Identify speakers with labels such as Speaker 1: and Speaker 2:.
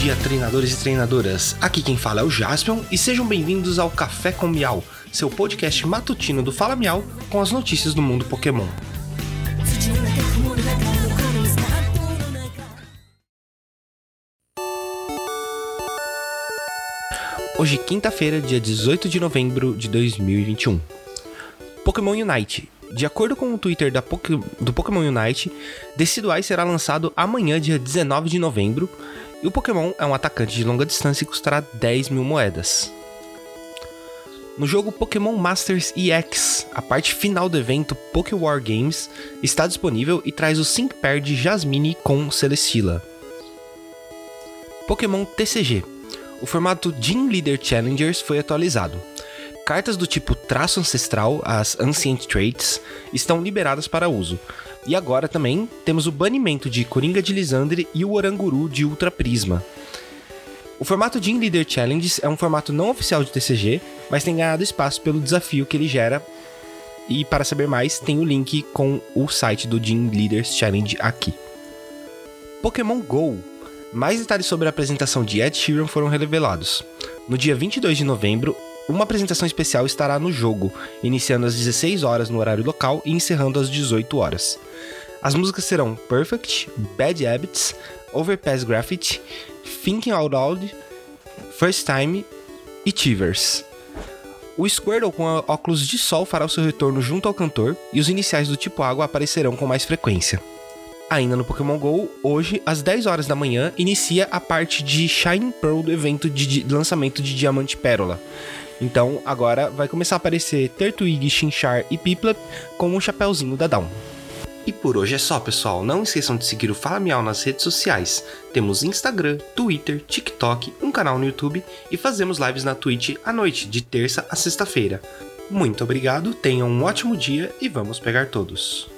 Speaker 1: dia, treinadores e treinadoras. Aqui quem fala é o Jaspion e sejam bem-vindos ao Café com Miau, seu podcast matutino do Fala Miau com as notícias do mundo Pokémon. Hoje, quinta-feira, dia 18 de novembro de 2021. Pokémon Unite. De acordo com o Twitter do Pokémon Unite, Decidueye será lançado amanhã, dia 19 de novembro, e o Pokémon é um atacante de longa distância e custará 10 mil moedas. No jogo Pokémon Masters EX, a parte final do evento Poké War Games está disponível e traz o Sync Pair de Jasmine com Celesteela. Pokémon TCG. O formato Gym Leader Challengers foi atualizado. Cartas do tipo traço ancestral, as Ancient Traits, estão liberadas para uso. E agora também temos o banimento de Coringa de Lisandre e o Oranguru de Ultra Prisma. O formato Gym Leader Challenges é um formato não oficial de TCG, mas tem ganhado espaço pelo desafio que ele gera. E para saber mais, tem o link com o site do Gym Leaders Challenge aqui. Pokémon GO. Mais detalhes sobre a apresentação de Ed Sheeran foram revelados. No dia 22 de novembro, uma apresentação especial estará no jogo, iniciando às 16 horas no horário local e encerrando às 18 horas. As músicas serão Perfect, Bad Habits, Overpass Graffiti, Thinking Out Loud, First Time e Tivers. O Squirtle com óculos de sol fará o seu retorno junto ao cantor e os iniciais do tipo água aparecerão com mais frequência. Ainda no Pokémon GO, hoje, às 10 horas da manhã, inicia a parte de Shine Pearl do evento de lançamento de Diamante Pérola. Então, agora vai começar a aparecer Turtwig, Chinchar e Piplup com o chapéuzinho da Down. E por hoje é só, pessoal. Não esqueçam de seguir o Fala Miau nas redes sociais. Temos Instagram, Twitter, TikTok, um canal no YouTube e fazemos lives na Twitch à noite, de terça a sexta-feira. Muito obrigado, tenham um ótimo dia e vamos pegar todos.